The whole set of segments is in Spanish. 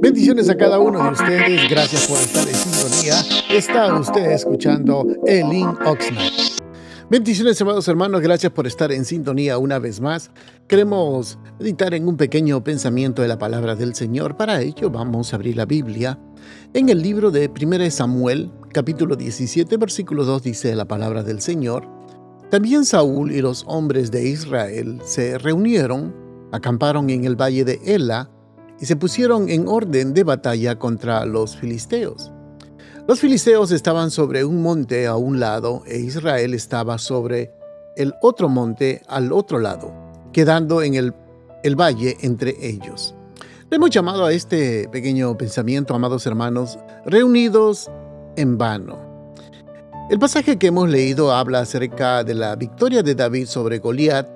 Bendiciones a cada uno de ustedes. Gracias por estar en sintonía. Está usted escuchando Elin Oxnard. Bendiciones, amados hermanos. Gracias por estar en sintonía una vez más. Queremos meditar en un pequeño pensamiento de la palabra del Señor. Para ello, vamos a abrir la Biblia. En el libro de 1 Samuel, capítulo 17, versículo 2, dice la palabra del Señor. También Saúl y los hombres de Israel se reunieron, acamparon en el valle de Ela y se pusieron en orden de batalla contra los filisteos. Los filisteos estaban sobre un monte a un lado e Israel estaba sobre el otro monte al otro lado, quedando en el, valle entre ellos. Le hemos llamado a este pequeño pensamiento, amados hermanos, reunidos en vano. El pasaje que hemos leído habla acerca de la victoria de David sobre Goliat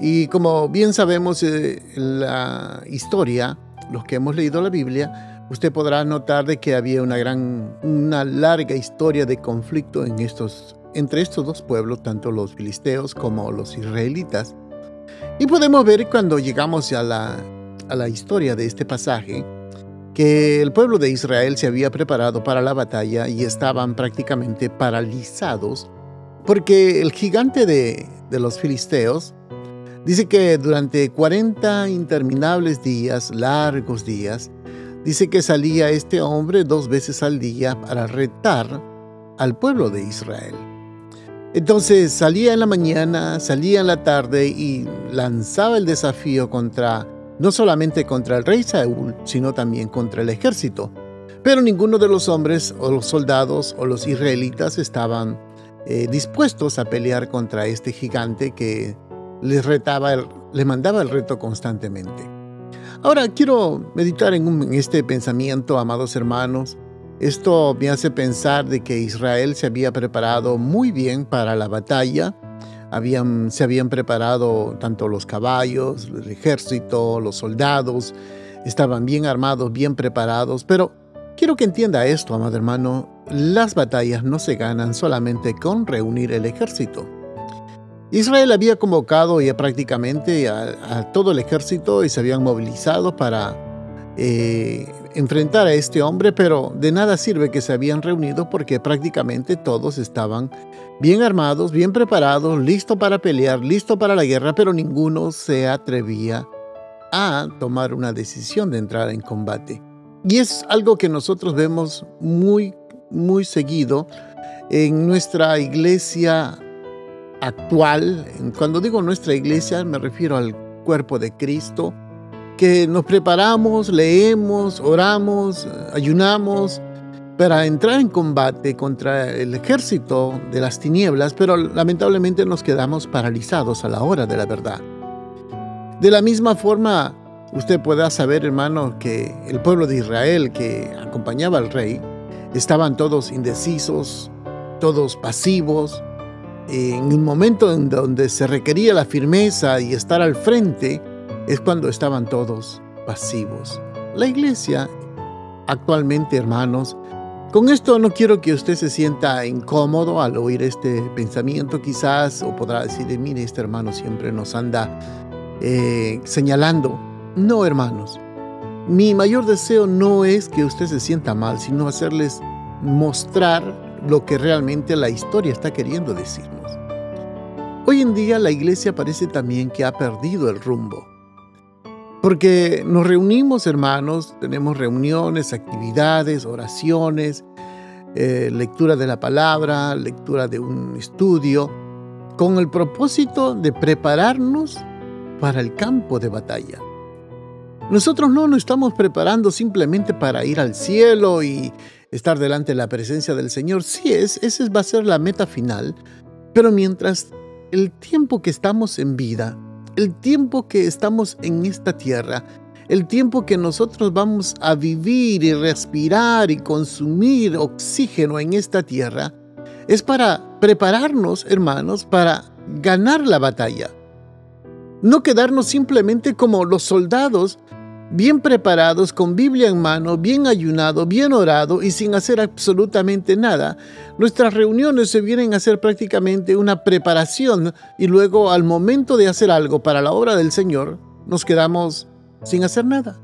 y como bien sabemos eh, la historia los que hemos leído la Biblia, usted podrá notar de que había una gran, una larga historia de conflicto entre estos dos pueblos, tanto los filisteos como los israelitas. Y podemos ver cuando llegamos a la, historia de este pasaje, que el pueblo de Israel se había preparado para la batalla y estaban prácticamente paralizados porque el gigante de los filisteos Dice que durante 40 interminables días, largos días, dice que salía este hombre dos veces al día para retar al pueblo de Israel. Entonces salía en la mañana, salía en la tarde y lanzaba el desafío contra, no solamente contra el rey Saúl, sino también contra el ejército. Pero ninguno de los hombres o los soldados o los israelitas estaban eh, dispuestos a pelear contra este gigante que les retaba, les mandaba el reto constantemente. Ahora quiero meditar en, este pensamiento, amados hermanos. Esto me hace pensar de que Israel se había preparado muy bien para la batalla. Habían, se habían preparado tanto los caballos, el ejército, los soldados, estaban bien armados, bien preparados, pero quiero que entienda esto, amado hermano, las batallas no se ganan solamente con reunir el ejército. Israel había convocado ya prácticamente a, todo el ejército y se habían movilizado para eh, enfrentar a este hombre, pero de nada sirve que se habían reunido porque prácticamente todos estaban bien armados, bien preparados, listos para pelear, listos para la guerra, pero ninguno se atrevía a tomar una decisión de entrar en combate. Y es algo que nosotros vemos muy, muy seguido en nuestra iglesia actual, cuando digo nuestra iglesia me refiero al cuerpo de Cristo, que nos preparamos, leemos, oramos, ayunamos para entrar en combate contra el ejército de las tinieblas, pero lamentablemente nos quedamos paralizados a la hora de la verdad. De la misma forma, usted pueda saber, hermano, que el pueblo de Israel que acompañaba al rey, estaban todos indecisos, todos pasivos, en un momento en donde se requería la firmeza y estar al frente, es cuando estaban todos pasivos. La iglesia, actualmente hermanos, con esto no quiero que usted se sienta incómodo al oír este pensamiento quizás, o podrá decir, mire, este hermano siempre nos anda eh, señalando. No, hermanos, mi mayor deseo no es que usted se sienta mal, sino hacerles mostrar lo que realmente la historia está queriendo decirnos. Hoy en día la iglesia parece también que ha perdido el rumbo. Porque nos reunimos, hermanos, tenemos reuniones, actividades, oraciones, eh, lectura de la palabra, lectura de un estudio, con el propósito de prepararnos para el campo de batalla. Nosotros no nos estamos preparando simplemente para ir al cielo y estar delante de la presencia del Señor. Sí, es, esa va a ser la meta final, pero mientras el tiempo que estamos en vida, el tiempo que estamos en esta tierra, el tiempo que nosotros vamos a vivir y respirar y consumir oxígeno en esta tierra, es para prepararnos, hermanos, para ganar la batalla. No quedarnos simplemente como los soldados bien preparados, con Biblia en mano, bien ayunado, bien orado y sin hacer absolutamente nada. Nuestras reuniones se vienen a hacer prácticamente una preparación y luego al momento de hacer algo para la obra del Señor, nos quedamos sin hacer nada.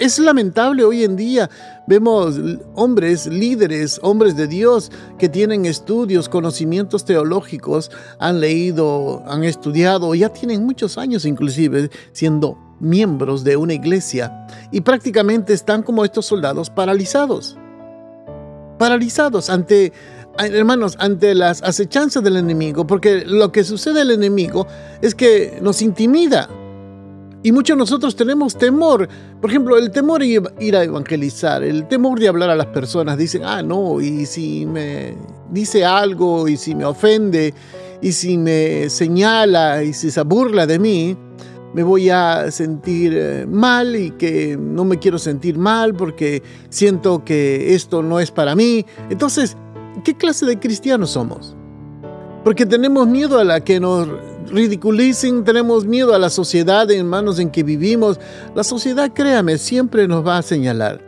Es lamentable hoy en día, vemos hombres, líderes, hombres de Dios que tienen estudios, conocimientos teológicos, han leído, han estudiado, ya tienen muchos años inclusive siendo miembros de una iglesia y prácticamente están como estos soldados paralizados. Paralizados ante, hermanos, ante las acechanzas del enemigo, porque lo que sucede al enemigo es que nos intimida, y muchos de nosotros tenemos temor. Por ejemplo, el temor de ir a evangelizar, el temor de hablar a las personas. Dicen, ah, no, y si me dice algo, y si me ofende, y si me señala, y si se burla de mí, me voy a sentir eh, mal y que no me quiero sentir mal porque siento que esto no es para mí. Entonces, ¿qué clase de cristianos somos? Porque tenemos miedo a la que nos ridiculicen, tenemos miedo a la sociedad en manos en que vivimos. La sociedad, créame, siempre nos va a señalar.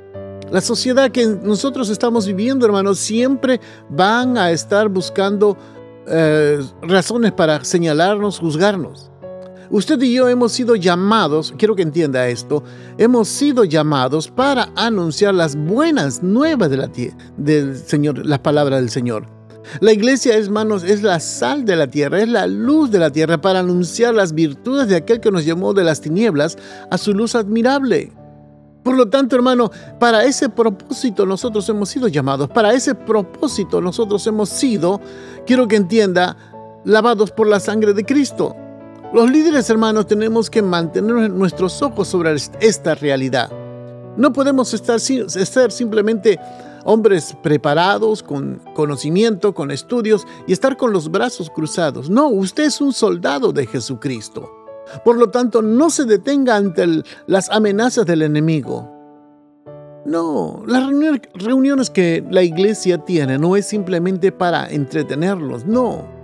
La sociedad que nosotros estamos viviendo, hermanos, siempre van a estar buscando eh, razones para señalarnos, juzgarnos. Usted y yo hemos sido llamados, quiero que entienda esto, hemos sido llamados para anunciar las buenas nuevas de la del Señor, las palabras del Señor. La iglesia, hermanos, es la sal de la tierra, es la luz de la tierra para anunciar las virtudes de aquel que nos llamó de las tinieblas a su luz admirable. Por lo tanto, hermano, para ese propósito nosotros hemos sido llamados, para ese propósito nosotros hemos sido, quiero que entienda, lavados por la sangre de Cristo. Los líderes, hermanos, tenemos que mantener nuestros ojos sobre esta realidad. No podemos estar, ser simplemente hombres preparados, con conocimiento, con estudios y estar con los brazos cruzados. No, usted es un soldado de Jesucristo. Por lo tanto, no se detenga ante las amenazas del enemigo. No, las reuniones que la iglesia tiene no es simplemente para entretenerlos, no.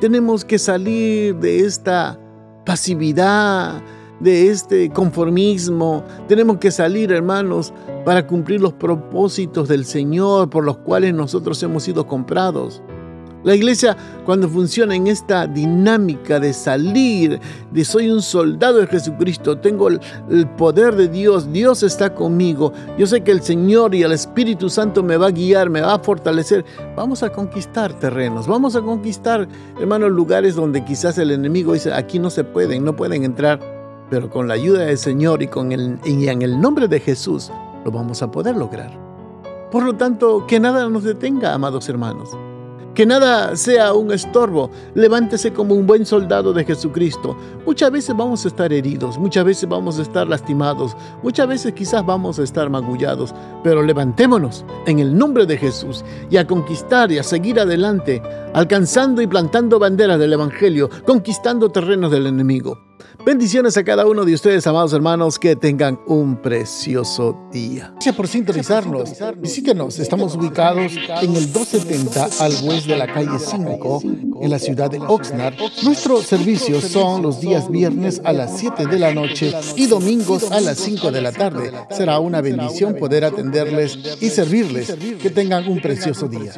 Tenemos que salir de esta pasividad, de este conformismo. Tenemos que salir, hermanos, para cumplir los propósitos del Señor por los cuales nosotros hemos sido comprados. La iglesia, cuando funciona en esta dinámica de salir, de soy un soldado de Jesucristo, tengo el, poder de Dios, Dios está conmigo, yo sé que el Señor y el Espíritu Santo me va a guiar, me va a fortalecer, vamos a conquistar terrenos, vamos a conquistar, hermanos, lugares donde quizás el enemigo dice, aquí no se pueden, no pueden entrar pero con la ayuda del Señor y, con el, y en el nombre de Jesús lo vamos a poder lograr. Por lo tanto, que nada nos detenga, amados hermanos. Que nada sea un estorbo. Levántese como un buen soldado de Jesucristo. Muchas veces vamos a estar heridos, muchas veces vamos a estar lastimados, muchas veces quizás vamos a estar magullados, pero levantémonos en el nombre de Jesús y a conquistar y a seguir adelante, alcanzando y plantando banderas del Evangelio, conquistando terrenos del enemigo. Bendiciones a cada uno de ustedes, amados hermanos, que tengan un precioso día. Gracias por sintonizarnos. Visítenos, estamos ubicados en el 270 al oeste de la calle 5, en la ciudad de Oxnard. Nuestros servicios son los días viernes a las 7 de la noche y domingos a las 5 de la tarde. Será una bendición poder atenderles y servirles. Que tengan un precioso día.